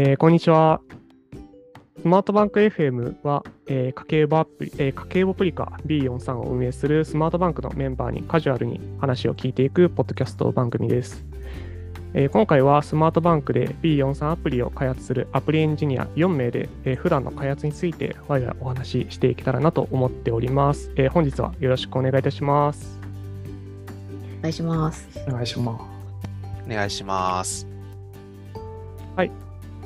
えーこんにちは。スマートバンク FM は、えー家計簿アプリ、えー家計簿プリカ B43 を運営するスマートバンクのメンバーにカジュアルに話を聞いていくポッドキャスト番組です。えー今回はスマートバンクで B43 アプリを開発するアプリエンジニア4名で、えー普段の開発について我々お話ししていけたらなと思っております。えー本日はよろしくお願いいたします。お願いします。お願いします。お願いします。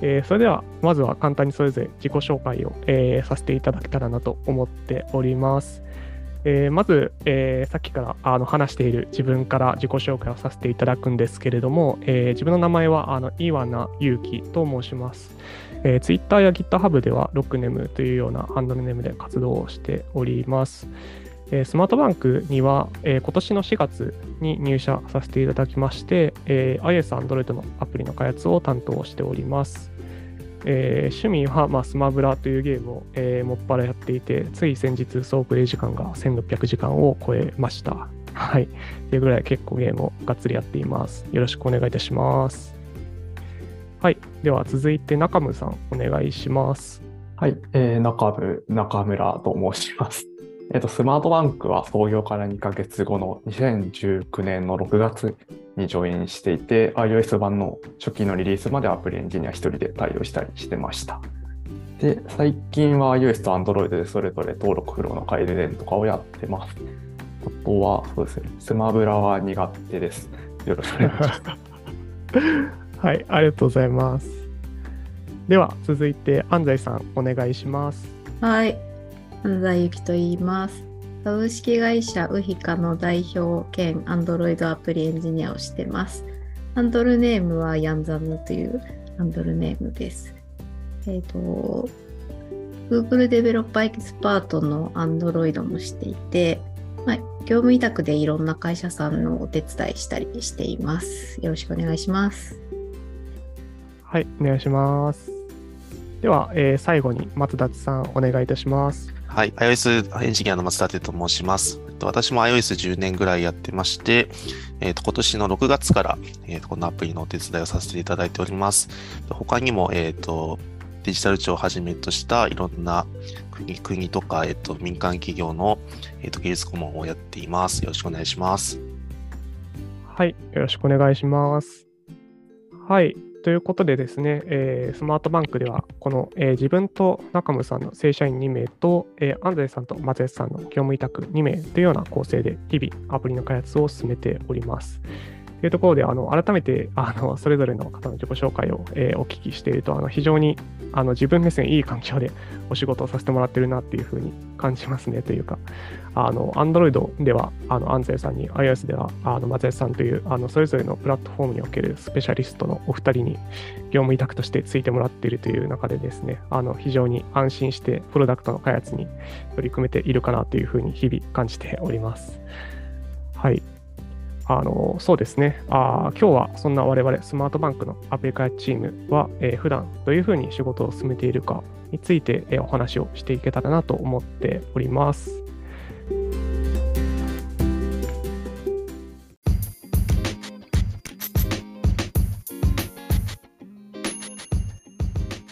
えーそれではまずは簡単にそれぞれ自己紹介を、えーさせていただけたらなと思っております。えーまず、えーさっきからあの話している自分から自己紹介をさせていただくんですけれども、えー自分の名前はあの岩名祐希と申します。えー、Twitter や GitHub ではロックネムというようなハンドルネームで活動をしております。えースマートバンクには、えー今年の4月に入社させていただきまして、えー iOS、Android のアプリの開発を担当しております。えー趣味は、まあ、スマブラというゲームを、えーもっぱらやっていて、つい先日総プレイ時間が1600時間を超えました。はい。というぐらい結構ゲームをがっつりやっています。よろしくお願いいたします。はい。では続いて中村さん、お願いします。はい、えー中部中村と申します。えっと、スマートバンクは創業から2ヶ月後の2019年の6月にジョインしていて、iOS 版の初期のリリースまでアプリエンジニア1人で対応したりしてました。で、最近は iOS と Android でそれぞれ登録フローの改善とかをやってます。あとは、そうですね、スマブラは苦手です。よろしくお願いします。はい、ありがとうございます。では続いて安西さん、お願いします。はい。安西ゆきと言います。株式会社ウヒカの代表兼 Android アプリエンジニアをしてます。ハンドルネームはヤンザムというハンドルネームです。えっ、と、Google デベロッパーエキスパートの Android もしていて、まあ、業務委託でいろんな会社さんのお手伝いしたりしています。よろしくお願いします。はい、お願いします。では、えー最後に松立さん、お願いいたします。はい。iOS エンジニアの松立と申します。私も iOS10 年ぐらいやってまして、えっと今年の6月から、えっとこのアプリのお手伝いをさせていただいております。他にも、えっとデジタル庁をはじめとしたいろんな国国とか、えっと民間企業の、えっと技術顧問をやっています。よろしくお願いします。はい、よろしくお願いします。はい、ということでですね、えースマートバンクでは、この、えー自分と中村さんの正社員2名と、えー安西さんと松江さんの業務委託2名というような構成で、日々アプリの開発を進めております。いうところで、あの改めてあのそれぞれの方の自己紹介を、えーお聞きしていると、あの非常にあの自分目線いい環境でお仕事をさせてもらってるなっていうふうに感じますねというか、あの Android ではあの安西さんに、iOS ではあの松江さんというあのそれぞれのプラットフォームにおけるスペシャリストのお二人に業務委託としてついてもらっているという中でですね、あの非常に安心してプロダクトの開発に取り組めているかなというふうに日々感じております。はい。あのそうですねあ、今日はそんな我々スマートバンクのアプリ開発チームは、えー普段どういうふうに仕事を進めているかについて、えーお話をしていけたらなと思っております。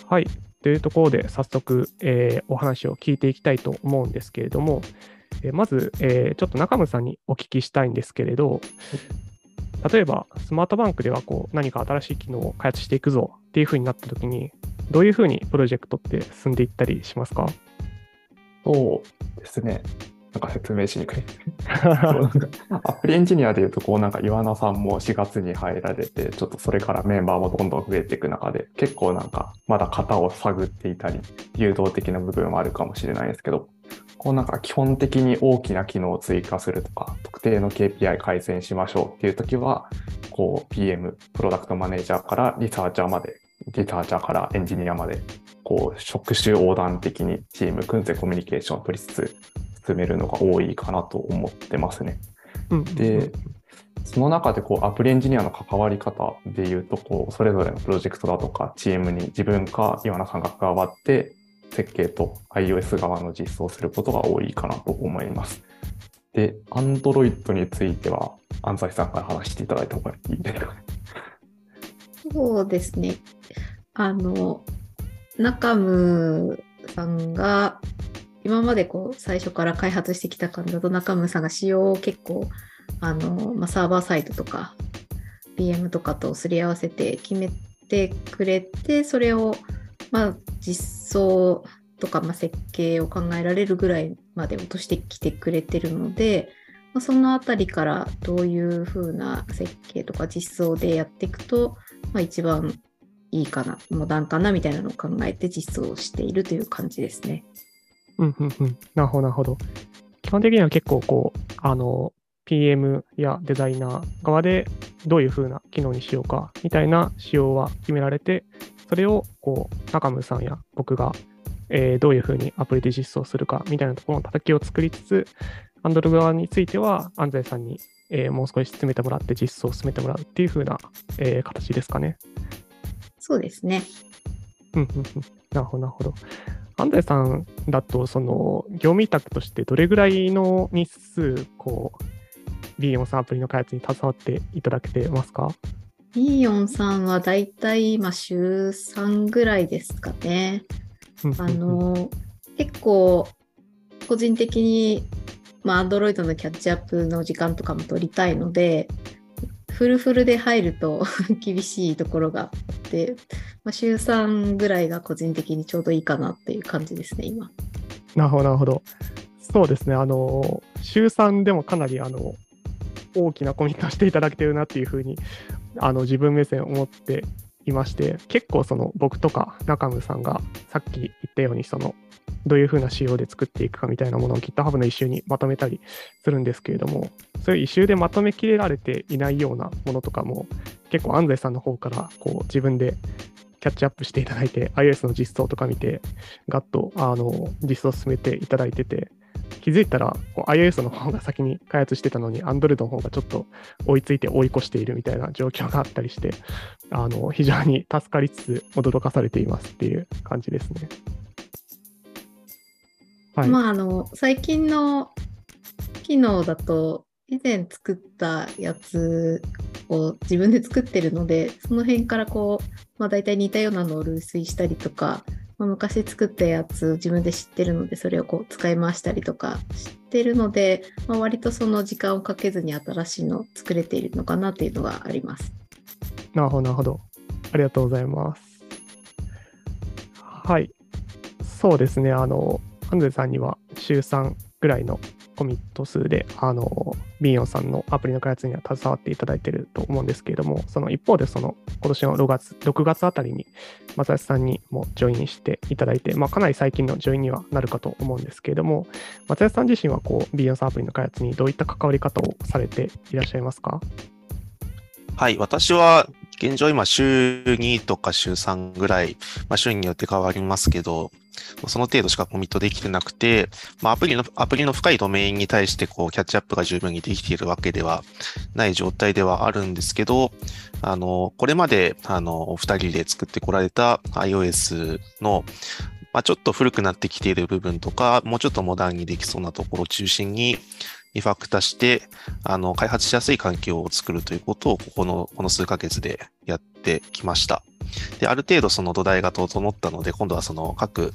はい。というところで早速、えーお話を聞いていきたいと思うんですけれども、えまず、えーちょっと中村さんにお聞きしたいんですけれど、例えばスマートバンクではこう何か新しい機能を開発していくぞっていうふうになったときに、どういうふうにプロジェクトって進んでいったりしますか？そうですね。なんか説明しにくい。アプリエンジニアでいうと、こうなんか岩名さんも4月に入られて、ちょっとそれからメンバーもどんどん増えていく中で、結構なんかまだ型を探っていたり、誘導的な部分もあるかもしれないですけど、こうなんか基本的に大きな機能を追加するとか、特定の KPI 改善しましょうっていう時は、こう PM、プロダクトマネージャーからリサーチャーまで、リサーチャーからエンジニアまで、こう職種横断的にチーム組んでコミュニケーションを取りつつ、進めるのが多いかなと思ってますね。うんで、その中でこうアプリエンジニアの関わり方でいうとこう、それぞれのプロジェクトだとかチームに自分か岩名さんが関わって、設計と iOS 側の実装することが多いかなと思います。で、Android については、安西さんから話していただいた方がいいですね。そうですね。あの、中ムさんが、今までこう最初から開発してきた感じだと中村さんが仕様を結構あの、まあ、サーバーサイトとか PM とかとすり合わせて決めてくれてそれをまあ実装とか、まあ、設計を考えられるぐらいまで落としてきてくれてるので、まあ、そのあたりからどういうふうな設計とか実装でやっていくと、まあ、一番いいかなモダンかなみたいなのを考えて実装しているという感じですね。うんうんうん。なるほど、なるほど。基本的には結構こう、あの、PM やデザイナー側でどういうふうな機能にしようかみたいな仕様は決められて、それをこう中村さんや僕が、えー、どういうふうにアプリで実装するかみたいなところの叩きを作りつつ、アンドロ側については安西さんに、えー、もう少し進めてもらって実装を進めてもらうっていうふうな、えー、形ですかね。そうですね。うんうんうん。なるほど、なるほど。安西さんだと、その業務委託としてどれぐらいの日数、こう、ビーヨンさんアプリの開発に携わっていただけてますか？ビーヨンさんはだいたい今週3ぐらいですかね。あの、結構個人的に、まあ、Android のキャッチアップの時間とかも取りたいので、フルフルで入ると 厳しいところがあって、まあ、週3ぐらいが個人的にちょうどいいかなっていう感じですね、今。なるほど、なるほど。そうですね、あの、週3でもかなり、あの、大きなコミットしていただけてるなっていうふうにあの自分目線思っていまして結構その僕とか中村さんがさっき言ったようにそのどういうふうな仕様で作っていくかみたいなものを GitHub の一周にまとめたりするんですけれどもそういう一周でまとめきれられていないようなものとかも結構安西さんの方からこう自分でキャッチアップしていただいて iOS の実装とか見てガッとあの実装進めていただいてて気づいたら iOS の方が先に開発してたのに Android の方がちょっと追いついて追い越しているみたいな状況があったりしてあの非常に助かりつつ驚かされていますっていう感じですね。はい、まああの最近の機能だと以前作ったやつを自分で作ってるのでその辺からこう、まあ、大体似たようなのを類推したりとかまあ、昔作ったやつ自分で知ってるのでそれをこう使い回したりとか知ってるので、まあ、割とその時間をかけずに新しいの作れているのかなっていうのがあります。なるほど、なるほど。ありがとうございます。はい。そうですね。あの、ハンズさんには週3ぐらいのコミット数で、あの、ビーヨンさんのアプリの開発には携わっていただいていると思うんですけれども、その一方で、その今年の6月、6月あたりに、松橋さんにもジョインしていただいて、まあ、かなり最近のジョインにはなるかと思うんですけれども、松橋さん自身は、こう、ビーヨンさんアプリの開発にどういった関わり方をされていらっしゃいますか？はい、私は現状今週2とか週3ぐらい、まあ、週によって変わりますけど、その程度しかコミットできてなくて、まあ、アプリの、アプリの深いドメインに対してこう、キャッチアップが十分にできているわけではない状態ではあるんですけど、あの、これまで、あの、お二人で作ってこられた iOS の、まあ、ちょっと古くなってきている部分とか、もうちょっとモダンにできそうなところを中心に、リファクタして、あの、開発しやすい環境を作るということを、ここの、この数ヶ月でやってきました。で、ある程度その土台が整ったので、今度はその各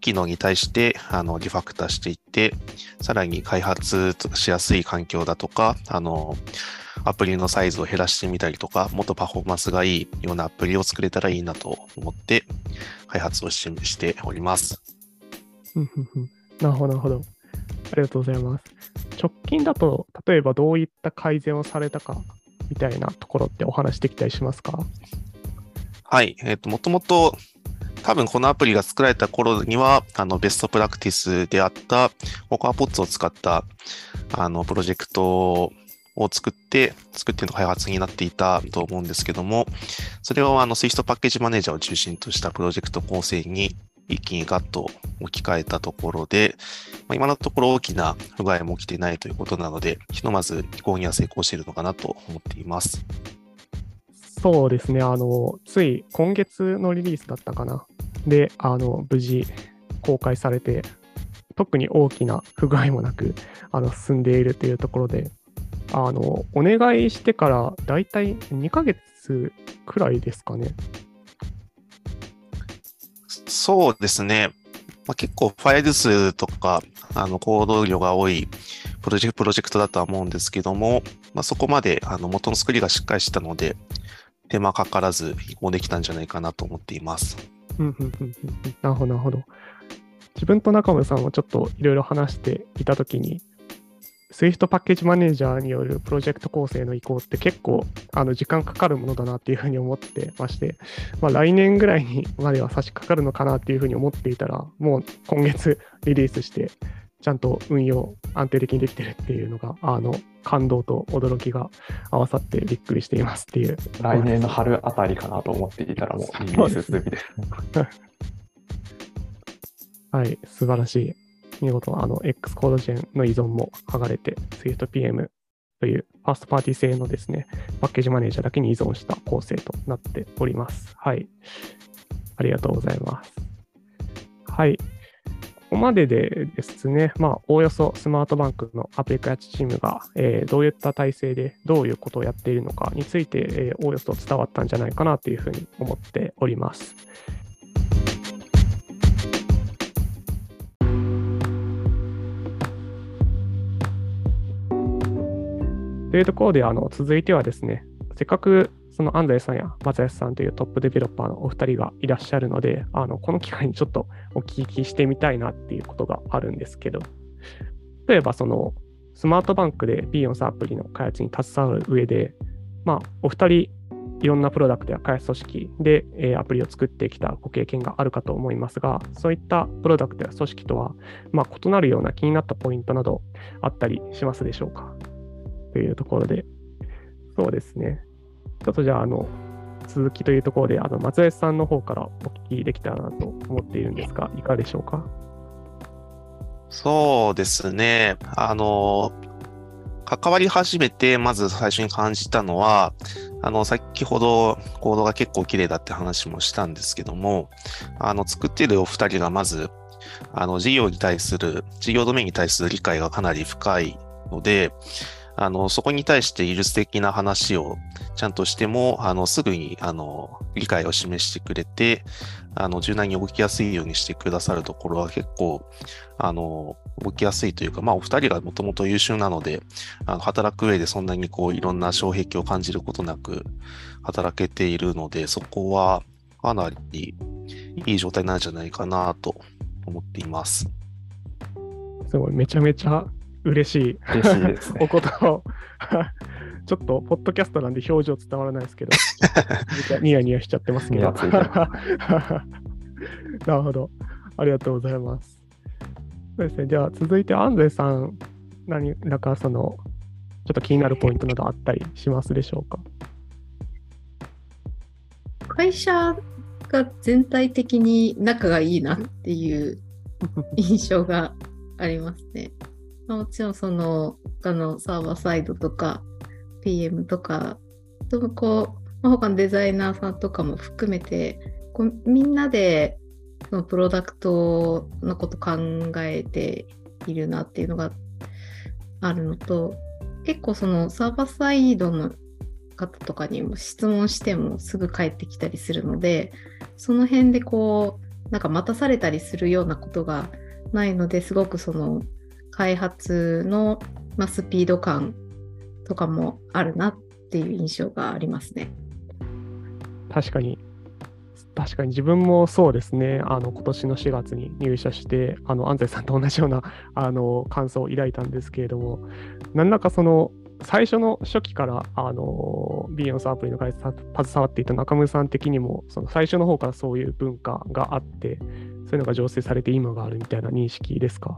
機能に対して、あの、リファクターしていって、さらに開発しやすい環境だとか、あの、アプリのサイズを減らしてみたりとか、もっとパフォーマンスがいいようなアプリを作れたらいいなと思って、開発をしております。なるほど、なるほど。ありがとうございます。直近だと、例えばどういった改善をされたかみたいなところってお話できたりしますか？はい。えっ、ー、と、もともと、多分このアプリが作られた頃には、あの、ベストプラクティスであった、ココアポッツを使った、あの、プロジェクトを作って、作っての開発になっていたと思うんですけども、それをあの、スイストパッケージマネージャーを中心としたプロジェクト構成に一気にガッと置き換えたところで、まあ、今のところ大きな不具合も起きていないということなので、ひとまず移行には成功しているのかなと思っています。そうですね、あの、つい今月のリリースだったかな。で、あの、無事公開されて、特に大きな不具合もなく、あの、進んでいるというところで、あの、お願いしてからだいたい2ヶ月くらいですかね。そうですね。まあ、結構ファイル数とか、あの、行動量が多いプロジェクト、だとは思うんですけども、まあ、そこまであの元の作りがしっかりしたので、手間かからず移行できたんじゃないかなと思っています。うんうんうんうんなるほど、なるほど。自分と中村さんはちょっといろいろ話していたときに、Swift パッケージマネージャーによるプロジェクト構成の移行って結構あの時間かかるものだなっていうふうに思ってまして、まあ、来年ぐらいにまでは差し掛かるのかなっていうふうに思っていたら、もう今月リリースして、ちゃんと運用安定的にできてるっていうのが、あの感動と驚きが合わさってびっくりしていますっていう来年の春あたりかなと思っていたらもうリリース済みです。はい、素晴らしい。見事、あの、X コードジェンの依存も剥がれて、SwiftPM というファーストパーティー製のですね、パッケージマネージャーだけに依存した構成となっております。はい。ありがとうございます。はい。ここまででですね、まあ、おおよそスマートバンクのアプリ開発チームが、えーどういった体制でどういうことをやっているのかについて、えーおおよそ伝わったんじゃないかなというふうに思っております。というところで、あの続いてはですね、せっかくその安西さんや松安さんというトップデベロッパーのお二人がいらっしゃるので、あのこの機会にちょっとお聞きしてみたいなっていうことがあるんですけど、例えばそのスマートバンクで b 4 s アプリの開発に携わる上で、まあ、お二人いろんなプロダクトや開発組織で、えアプリを作ってきたご経験があるかと思いますが、そういったプロダクトや組織とは、まあ、異なるような気になったポイントなどあったりしますでしょうか？というところで、そうですね。ちょっとじゃあ、あの、続きというところで、あの、松江さんの方からお聞きできたらなと思っているんですが、いかがでしょうか？そうですね。あの、関わり始めて、まず最初に感じたのは、あの、先ほどコードが結構綺麗だって話もしたんですけども、あの、作ってるお二人がまず、あの、事業に対する、事業ドメインに対する理解がかなり深いので、あの、そこに対して技術的な話をちゃんとしても、あの、すぐに、あの、理解を示してくれて、あの、柔軟に動きやすいようにしてくださるところは結構、あの、動きやすいというか、まあ、お二人がもともと優秀なので、あの、働く上でそんなにこう、いろんな障壁を感じることなく働けているので、そこはかなりいい状態なんじゃないかなと思っています。すごい、めちゃめちゃ嬉しい嬉しいですねお。言葉を。ちょっと、ポッドキャストなんで表情伝わらないですけど、ニヤニヤしちゃってますけど。なるほど。ありがとうございます。そうですね。じゃあ、続いて、安西さん、何らか、その、ちょっと気になるポイントなどあったりしますでしょうか？会社が全体的に仲がいいなっていう印象がありますね。もちろんその他のサーバーサイドとか PM とかともこう、他のデザイナーさんとかも含めてこうみんなでそのプロダクトのこと考えているなっていうのがあるのと結構そのサーバーサイドの方とかにも質問してもすぐ返ってきたりするのでその辺でこうなんか待たされたりするようなことがないのですごくその開発の、まあ、スピード感とかもあるなっていう印象がありますね。確かに、確かに。自分もそうですね、あの今年の4月に入社して、あの安西さんと同じようなあの感想を抱いたんですけれども、何らかその最初の初期からあの b 4 s アプリの開発携わっていた中村さん的にも、その最初の方からそういう文化があって、そういうのが醸成されて今があるみたいな認識ですか？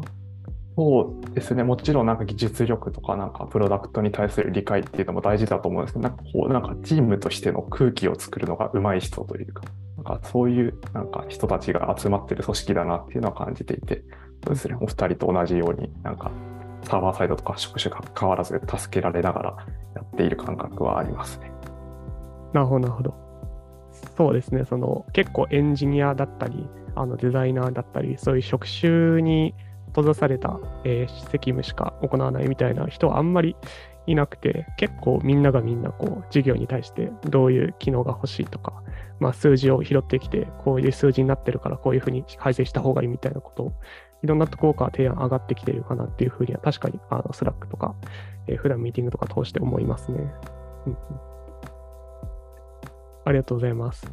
そうですね、もちろんなんか技術力とかなんかプロダクトに対する理解っていうのも大事だと思うんですけど、なんかこうなんかチームとしての空気を作るのが上手い人というか、なんかそういうなんか人たちが集まってる組織だなっていうのは感じていて、そうですね、お二人と同じようになんかサーバーサイドとか職種が変わらず助けられながらやっている感覚はありますね。なるほど、なるほど。そうですね、その結構エンジニアだったり、あのデザイナーだったり、そういう職種に閉ざされた、えー責務しか行わないみたいな人はあんまりいなくて、結構みんながみんなこう事業に対してどういう機能が欲しいとか、まあ、数字を拾ってきて、こういう数字になってるからこういうふうに改善した方がいいみたいなことを、いろんなところから提案上がってきてるかなっていうふうには確かにあのスラックとか、えー普段ミーティングとか通して思いますね。うんうんありがとうございます。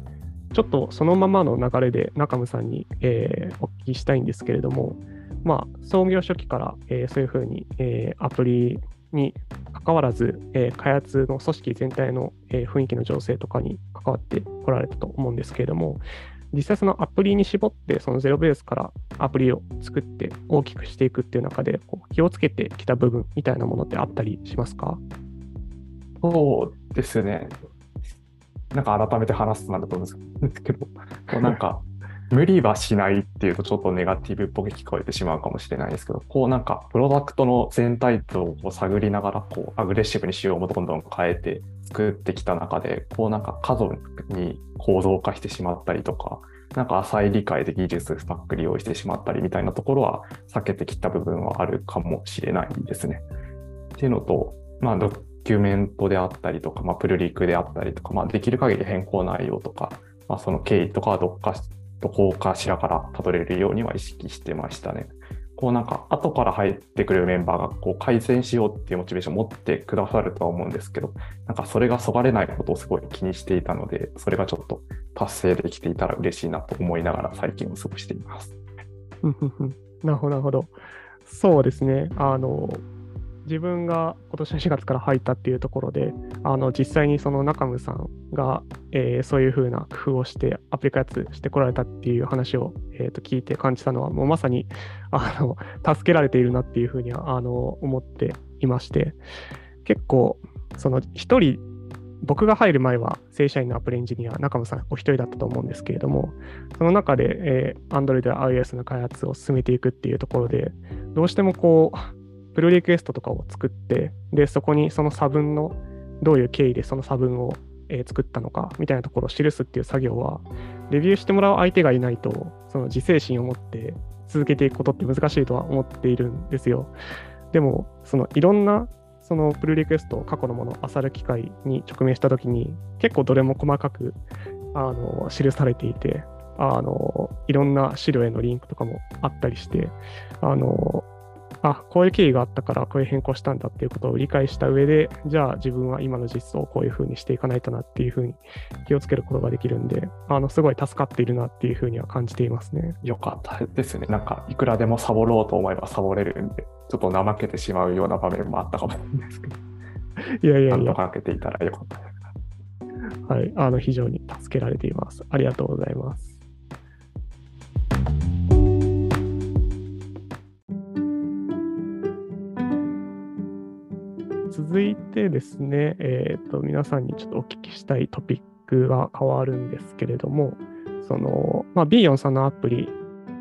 ちょっとそのままの流れで中村さんに、えーお聞きしたいんですけれども、まあ、創業初期から、えーそういうふうに、えーアプリに関わらず、えー開発の組織全体の、えー雰囲気の情勢とかに関わってこられたと思うんですけれども、実際そのアプリに絞って、そのゼロベースからアプリを作って大きくしていくっていう中で、こう気をつけてきた部分みたいなものってあったりしますか？そうですね。なんか改めて話すとなんだと思うんですけど、なんか、無理はしないっていうとちょっとネガティブっぽく聞こえてしまうかもしれないですけど、こうなんか、プロダクトの全体像を探りながら、こう、アグレッシブに仕様もどんどん変えて作ってきた中で、こうなんか過度に構造化してしまったりとか、なんか浅い理解で技術スタック利用してしまったりみたいなところは避けてきた部分はあるかもしれないですね。っていうのと、まあ、ドキュメントであったりとか、まあ、プルリクであったりとか、まあ、できる限り変更内容とか、まあ、その経緯とかはどっかどこかしらからたどれるようには意識してましたね。こうなんか後から入ってくるメンバーがこう改善しようっていうモチベーションを持ってくださるとは思うんですけど、なんかそれがそがれないことをすごい気にしていたので、それがちょっと達成できていたら嬉しいなと思いながら最近を過ごしています。なるほど、なるほど。そうですね。あの、自分が今年の4月から入ったっていうところで、あの実際にその中村さんが、えーそういうふうな工夫をしてアプリ開発してこられたっていう話を、えーと聞いて感じたのは、もうまさにあの助けられているなっていうふうにはあの思っていまして、結構、その一人、僕が入る前は正社員のアプリエンジニア、中村さんお一人だったと思うんですけれども、その中で、えー Android や iOS の開発を進めていくっていうところで、どうしてもこう、プルリクエストとかを作って、で、そこにその差分の、どういう経緯でその差分を、えー作ったのかみたいなところを記すっていう作業は、レビューしてもらう相手がいないと、その自制心を持って続けていくことって難しいとは思っているんですよ。でも、そのいろんなそのプルリクエスト、過去のものを漁る機会に直面したときに、結構どれも細かくあの記されていて、あのいろんな資料へのリンクとかもあったりして、あのあこういう経緯があったからこういう変更したんだっていうことを理解した上で、じゃあ自分は今の実装をこういうふうにしていかないとなっていうふうに気をつけることができるんで、あのすごい助かっているなっていうふうには感じていますね。よかったですね。なんか、いくらでもサボろうと思えばサボれるんで、ちょっと怠けてしまうような場面もあったかもしれないですけど、いやいやいや、なんとけていたらよかったです。はい、あの非常に助けられています。ありがとうございます。続いてですね、えーと、皆さんにちょっとお聞きしたいトピックが変わるんですけれども、その、まあ、B4 さんのアプリ、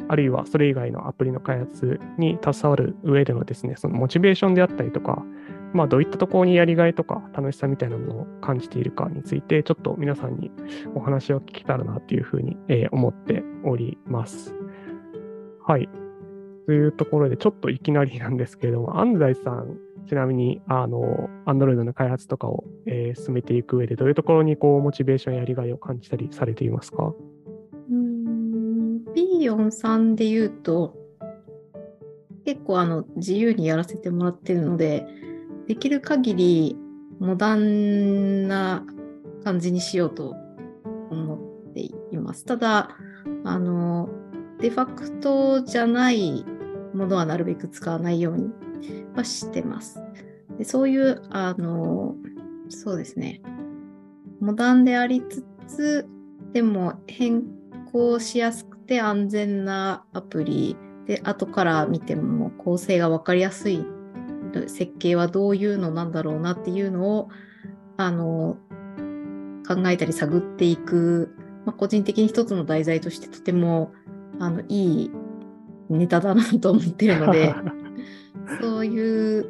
あるいはそれ以外のアプリの開発に携わる上でのですね、そのモチベーションであったりとか、まあ、どういったところにやりがいとか楽しさみたいなものを感じているかについて、ちょっと皆さんにお話を聞けたらなというふうに、え思っております。はい。というところで、ちょっといきなりなんですけれども、安西さん、ちなみに、あの、Android の開発とかを、えー進めていく上で、どういうところにこうモチベーションやりがいを感じたりされていますか？うーん B43 で言うと、結構あの自由にやらせてもらってるので、できる限りモダンな感じにしようと思っています。ただ、あの、デファクトじゃないものはなるべく使わないようにはしてます。でそういう、あの、そうですね、モダンでありつつ、でも変更しやすくて安全なアプリ。で、後から見ても構成が分かりやすい。設計はどういうのなんだろうなっていうのをあの考えたり探っていく、まあ、個人的に一つの題材としてとてもあのいいネタだなと思ってるので。そういう、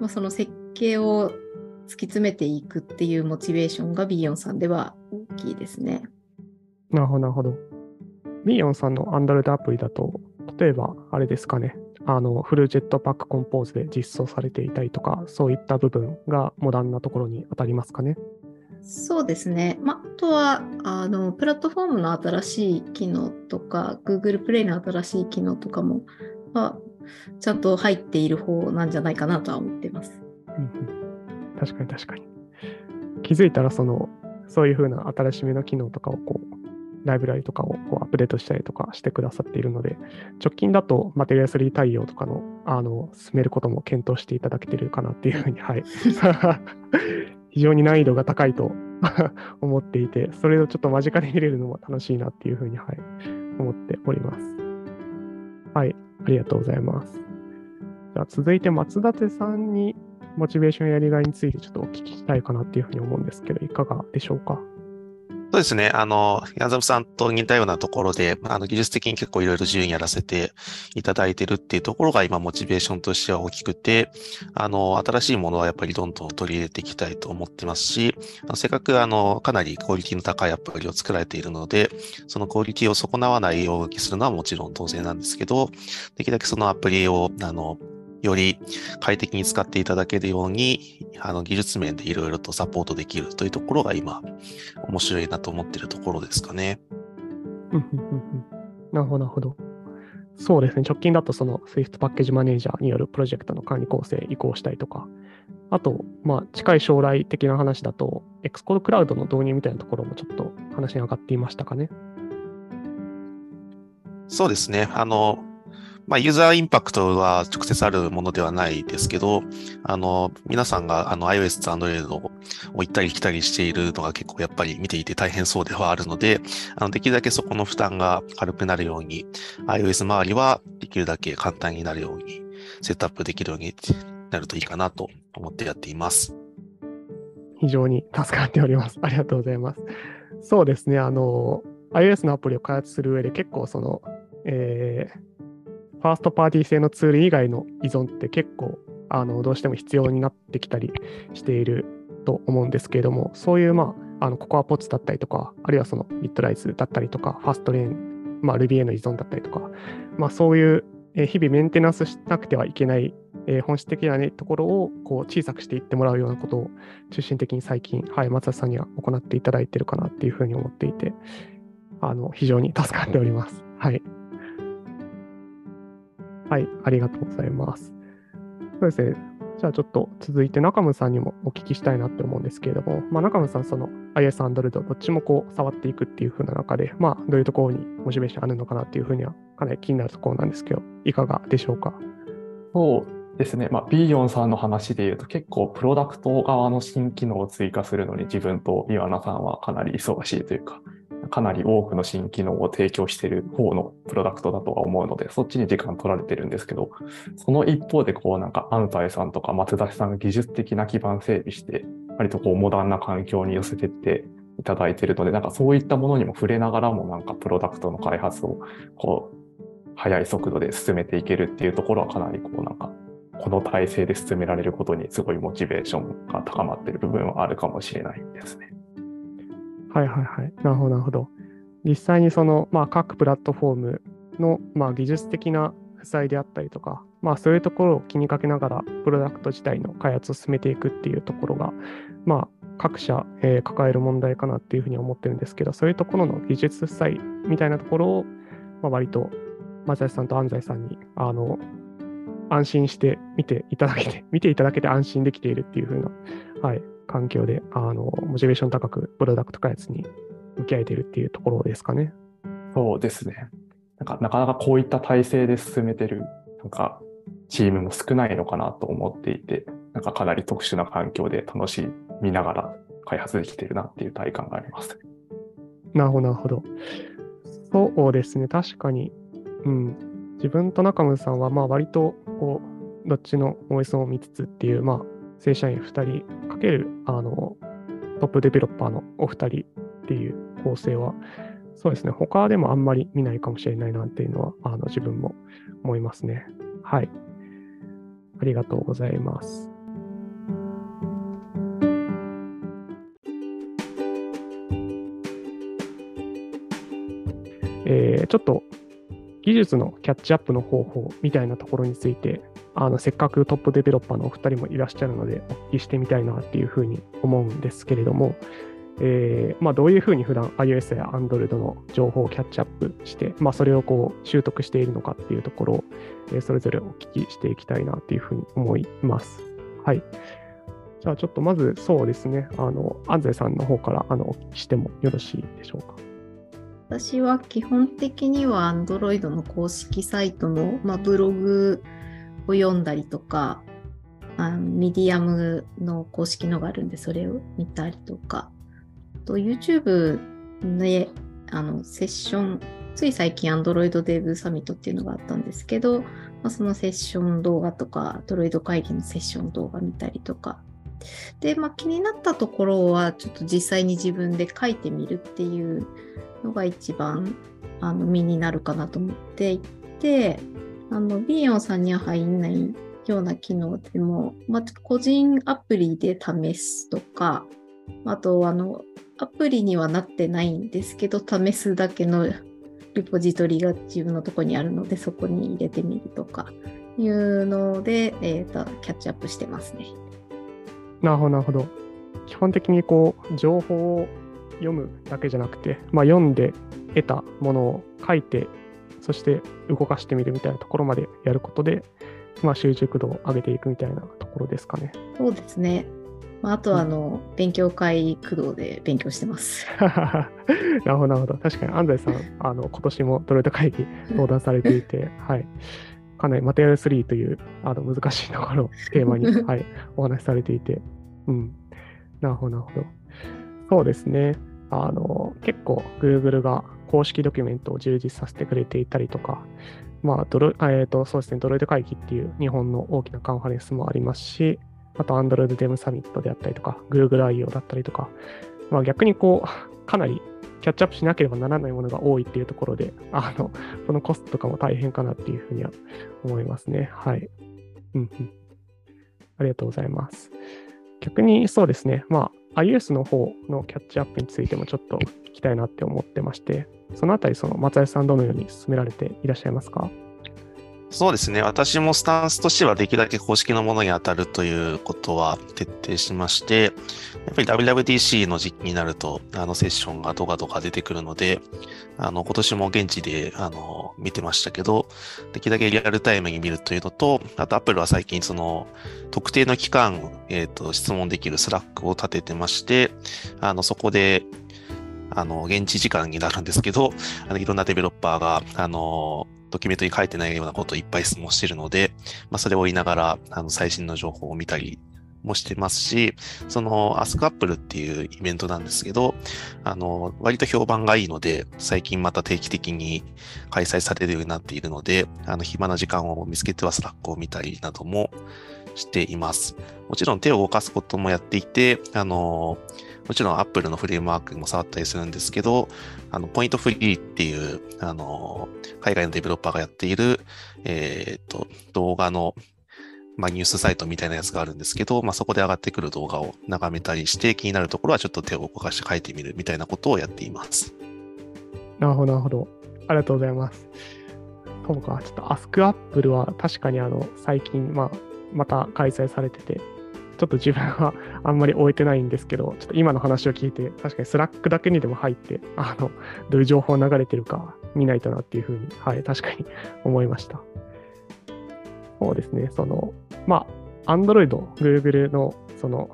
まあ、その設計を突き詰めていくっていうモチベーションが B4 さんでは大きいですね。なるほど、なるほど。ミーヨンさんの Android アプリだと、例えば、あれですかね、あのフルジェットパックコンポーズで実装されていたりとか、そういった部分がモダンなところに当たりますかね。そうですね。まあ、あとはあのプラットフォームの新しい機能とか、Google プレイの新しい機能とかも、まあ、ちゃんと入っている方なんじゃないかなとは思ってます。うんうん、確かに確かに。気づいたらその、そういうふうな新しめの機能とかをこう、ライブラリとかをこうアップデートしたりとかしてくださっているので、直近だとマテリアル3対応とかの、あの、進めることも検討していただけてるかなっていうふうに、はい。非常に難易度が高いと 思っていて、それをちょっと間近で見れるのも楽しいなっていうふうに、はい、思っております。はい、ありがとうございます。じゃあ続いて松舘さんにモチベーションやりがいについてちょっとお聞きしたいかなっていうふうに思うんですけど、いかがでしょうか？そうですね。あの、矢沢さんと似たようなところで、あの、技術的に結構いろいろ自由にやらせていただいてるっていうところが今、モチベーションとしては大きくて、あの、新しいものはやっぱりどんどん取り入れていきたいと思ってますし、あのせっかく、あの、かなりクオリティの高いアプリを作られているので、そのクオリティを損なわないようにするのはもちろん当然なんですけど、できるだけそのアプリを、あの、より快適に使っていただけるように、あの技術面でいろいろとサポートできるというところが今、面白いなと思っているところですかね。なるほど、なるほど。そうですね、直近だとその Swift パッケージマネージャーによるプロジェクトの管理構成移行したりとか、あと、まあ、近い将来的な話だと、Xcode クラウドの導入みたいなところもちょっと話に上がっていましたかね。そうですね。あの、まあ、ユーザーインパクトは直接あるものではないですけど、あの、皆さんがあの iOS と Android を行ったり来たりしているのが結構やっぱり見ていて大変そうではあるので、あのできるだけそこの負担が軽くなるように、iOS 周りはできるだけ簡単になるように、セットアップできるようになるといいかなと思ってやっています。非常に助かっております。ありがとうございます。そうですね、あの、iOS のアプリを開発する上で結構その、えー、ファーストパーティー製のツール以外の依存って結構あのどうしても必要になってきたりしていると思うんですけれども、そういう、まあ、あのココアポッツだったりとか、あるいはそのビットライズだったりとか、ファーストレーン、まあ、Ruby への依存だったりとか、まあ、そういう日々メンテナンスしなくてはいけない、本質的な、ね、ところをこう小さくしていってもらうようなことを中心的に最近、はい、松田さんには行っていただいているかなっていうふうに思っていて、あの非常に助かっております。はい。はい、ありがとうございます。そうですね。じゃあちょっと続いて中村さんにもお聞きしたいなって思うんですけれども、まあ、中村さん、その iOS、Android どっちもこう触っていくっていう風な中で、まあ、どういうところにモチベーションあるのかなっていうふうにはかなり気になるところなんですけど、いかがでしょうか？そうですね。まあ、ビーヨンさんの話で言うと結構プロダクト側の新機能を追加するのに自分と岩名さんはかなり忙しいというか、かなり多くの新機能を提供している方のプロダクトだとは思うので、そっちに時間取られてるんですけど、その一方で、こうなんか安西さんとか松田さんが技術的な基盤整備して、割とこうモダンな環境に寄せてっていただいてるので、なんかそういったものにも触れながらも、なんかプロダクトの開発をこう、速い速度で進めていけるっていうところはかなりこうなんかこの体制で進められることにすごいモチベーションが高まってる部分はあるかもしれないですね。はいはいはい。なるほど、なるほど。実際にその、まあ、各プラットフォームの、まあ、技術的な負債であったりとか、まあ、そういうところを気にかけながら、プロダクト自体の開発を進めていくっていうところが、まあ、各社、えー、抱える問題かなっていうふうに思ってるんですけど、そういうところの技術負債みたいなところを、まあ、割と松橋さんと安西さんにあの安心して見ていただけて、見ていただけて安心できているっていうふうな、はい、環境で、あの、モチベーション高くプロダクト開発に向き合えているっていうところですかね。そうですね。なんかなかなかこういった体制で進めてる、なんかチームも少ないのかなと思っていて、なんかかなり特殊な環境で楽しみながら開発できてるなっていう体感があります。なるほど、なるほど。そうですね、確かに。うん。自分と中村さんは、まあ割と、こう、どっちの OS を見つつっていう、まあ、正社員2人かける、あの、トップデベロッパーのお二人っていう構成は、そうですね、他でもあんまり見ないかもしれないなっていうのは、あの自分も思いますね。はい。ありがとうございます。えー、ちょっと技術のキャッチアップの方法みたいなところについて、あのせっかくトップデベロッパーのお二人もいらっしゃるので、お聞きしてみたいなっていうふうに思うんですけれども、えーまあ、どういうふうに普段 iOS や Android の情報をキャッチアップして、まあ、それをこう習得しているのかっていうところを、えーそれぞれお聞きしていきたいなっていうふうに思います。はい。じゃあちょっとまずそうですね、あの、安西さんの方からあのお聞きしてもよろしいでしょうか？私は基本的には Android の公式サイトの、まあ、ブログを読んだりとか、あのミディアムの公式のがあるんで、それを見たりとか、と YouTube であのセッション、つい最近 Android Dev サミットっていうのがあったんですけど、まあ、そのセッション動画とか、Android 会議のセッション動画見たりとか、で、まあ、気になったところは、ちょっと実際に自分で書いてみるっていうのが一番あの身になるかなと思っていて、あの、ビーヨンさんには入んないような機能でも、まあ、個人アプリで試すとか、あと、あの、アプリにはなってないんですけど、試すだけのリポジトリが自分のとこにあるので、そこに入れてみるとかいうので、えーと、キャッチアップしてますね。なるほど、なるほど。基本的にこう、情報を読むだけじゃなくて、まあ、読んで得たものを書いて、そして動かしてみるみたいなところまでやることで、まあ、習熟度を上げていくみたいなところですかね。そうですね。まあ、あとはあの、勉強会駆動で勉強してます。なるほど、なるほど。確かに安西さん、あの今年もドロイド会議登壇されていて、はい。かなりマテリアル3というあの難しいところをテーマに、はい、お話しされていて、うん。なるほど、なるほど。そうですね。あの、結構 Google が公式ドキュメントを充実させてくれていたりとか、まあ、ドロ、えっ、と、そうですね、ドロイド会議っていう日本の大きなカンファレンスもありますし、あと Android Dev サミットであったりとか、Google I.O. だったりとか、まあ逆にこう、かなりキャッチアップしなければならないものが多いっていうところで、あの、そのコストとかも大変かなっていうふうには思いますね。はい。うんうん。ありがとうございます。逆にそうですね、まあ、iOS の方のキャッチアップについてもちょっと聞きたいなって思ってまして、そのあたり、その松井さんどのように進められていらっしゃいますか？そうですね。私もスタンスとしてはできるだけ公式のものに当たるということは徹底しまして、やっぱり WWDC の時期になると、あのセッションがドカドカ出てくるので、あの今年も現地であの見てましたけど、できるだけリアルタイムに見るというのと、あと Apple は最近その特定の期間、えっ、と、質問できる Slack を立ててまして、あのそこであの、現地時間になるんですけど、あの、いろんなデベロッパーが、あの、ドキュメントに書いてないようなことをいっぱい質問してるので、まあ、それを追いながら、あの、最新の情報を見たりもしてますし、その、Ask Apple っていうイベントなんですけど、あの、割と評判がいいので、最近また定期的に開催されるようになっているので、あの、暇な時間を見つけては Slack を見たりなどもしています。もちろん手を動かすこともやっていて、あの、もちろん Apple のフレームワークも触ったりするんですけど、あの、ポイントフリーっていう、あの、海外のデベロッパーがやっている、えっ、と、動画の、まあ、ニュースサイトみたいなやつがあるんですけど、まあ、そこで上がってくる動画を眺めたりして、気になるところはちょっと手を動かして書いてみるみたいなことをやっています。なるほど、なるほど。ありがとうございます。そうか、ちょっと Ask Apple は確かにあの、最近、まあ、また開催されてて、ちょっと自分はあんまり追えてないんですけど、ちょっと今の話を聞いて、確かに Slack だけにでも入って、あの、どういう情報流れてるか見ないとなっていうふうに、はい、確かに思いました。そうですね、その、まあ、Android、Google のその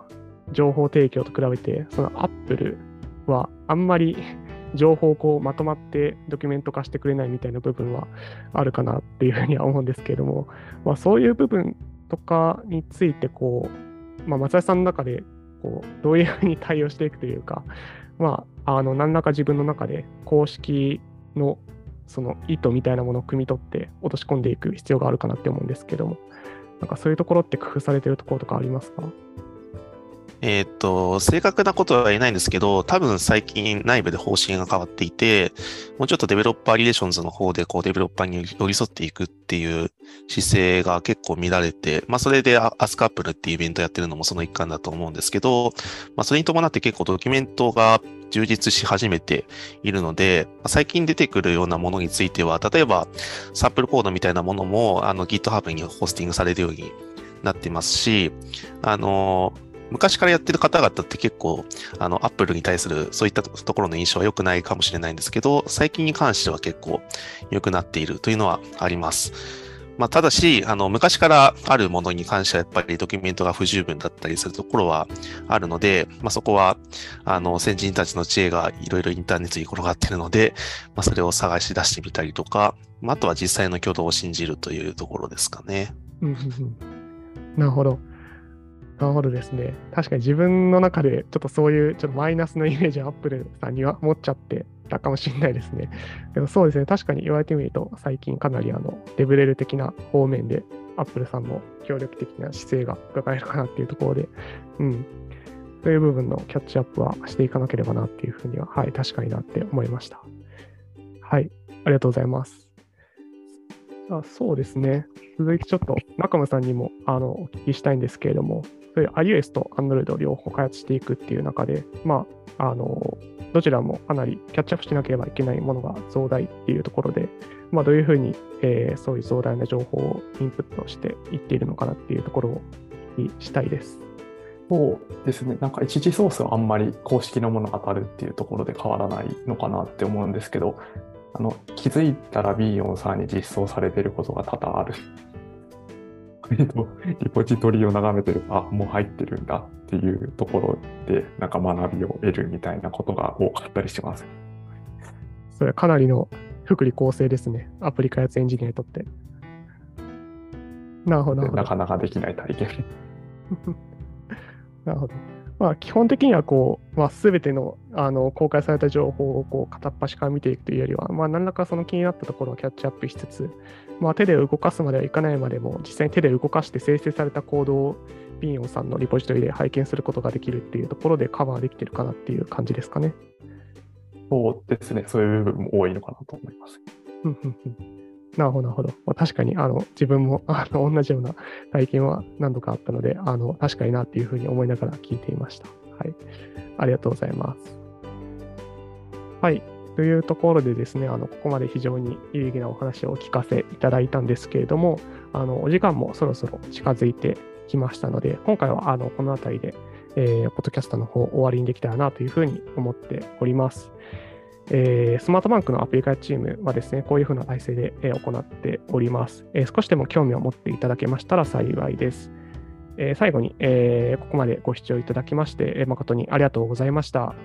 情報提供と比べて、その Apple はあんまり情報をこうまとまってドキュメント化してくれないみたいな部分はあるかなっていうふうには思うんですけれども、まあ、そういう部分とかについてこう、まあ、松田さんの中でこうどういうふうに対応していくというか、まあ、あの何らか自分の中で公式のその意図みたいなものを汲み取って落とし込んでいく必要があるかなって思うんですけども、なんかそういうところって工夫されてるところとかありますか？えっ、と、正確なことは言えないんですけど、多分最近内部で方針が変わっていて、もうちょっと Developer Relations の方でこうデベロッパーに寄り添っていくっていう姿勢が結構見られて、まあそれで Ask Apple っていうイベントやってるのもその一環だと思うんですけど、まあそれに伴って結構ドキュメントが充実し始めているので、最近出てくるようなものについては、例えばサンプルコードみたいなものもあの GitHub にホスティングされるようになってますし、あの、昔からやってる方々って結構、あの、Apple に対するそういったところの印象は良くないかもしれないんですけど、最近に関しては結構良くなっているというのはあります。まあ、ただし、あの、昔からあるものに関してはやっぱりドキュメントが不十分だったりするところはあるので、まあ、そこは、あの、先人たちの知恵がいろいろインターネットに転がっているので、まあ、それを探し出してみたりとか、まあ、あとは実際の挙動を信じるというところですかね。なるほど。なるほどですね。確かに自分の中でちょっとそういうちょっとマイナスのイメージをアップルさんには持っちゃってたかもしれないですね。でもそうですね、確かに言われてみると、最近かなりあのデブレル的な方面で、アップルさんの協力的な姿勢が伺えるかなっていうところで、うん、そういう部分のキャッチアップはしていかなければなっていうふうには、はい、確かになって思いました。はい、ありがとうございます。あそうですね、続いてちょっと中村さんにもあのお聞きしたいんですけれども、そういう iOS と Android を両方開発していくっていう中で、まあ、あのどちらもかなりキャッチアップしなければいけないものが増大っていうところで、まあ、どういうふうに、えー、そういう増大な情報をインプットしていっているのかなっていうところをしたいです。そうですね、なんか一次ソースはあんまり公式のものが当たるっていうところで変わらないのかなって思うんですけど、あの気づいたら B4 んに実装されていることが多々あるリポジトリを眺めてるあもう入ってるんだっていうところでなんか学びを得るみたいなことが多かったりします。それはかなりの福利厚生ですね。アプリ開発エンジニアにとって。なるほど。なかなかできない体験。なるほど。まあ、基本的にはこう、まあ、全てのあの公開された情報をこう片っ端から見ていくというよりは、まあ、何らかその気になったところをキャッチアップしつつ、まあ、手で動かすまではいかないまでも、実際に手で動かして生成されたコードをビンオンさんのリポジトリで拝見することができるっていうところでカバーできてるかなっていう感じですかね。そうですね、そういう部分も多いのかなと思います。なるほど、なるほど。まあ、確かにあの自分も あの同じような体験は何度かあったので、あの確かになっていうふうに思いながら聞いていました。はい。ありがとうございます。はい。というところでですね、あのここまで非常に有意義なお話をお聞かせいただいたんですけれども、あのお時間もそろそろ近づいてきましたので、今回はあのこの辺りで、えー、ポッドキャストの方終わりにできたらなというふうに思っております。えー、スマートバンクのアプリ開発チームはですね、こういうふうな体制で、えー、行っております、えー、少しでも興味を持っていただけましたら幸いです。え最後に、えここまでご視聴いただきまして、誠にありがとうございました。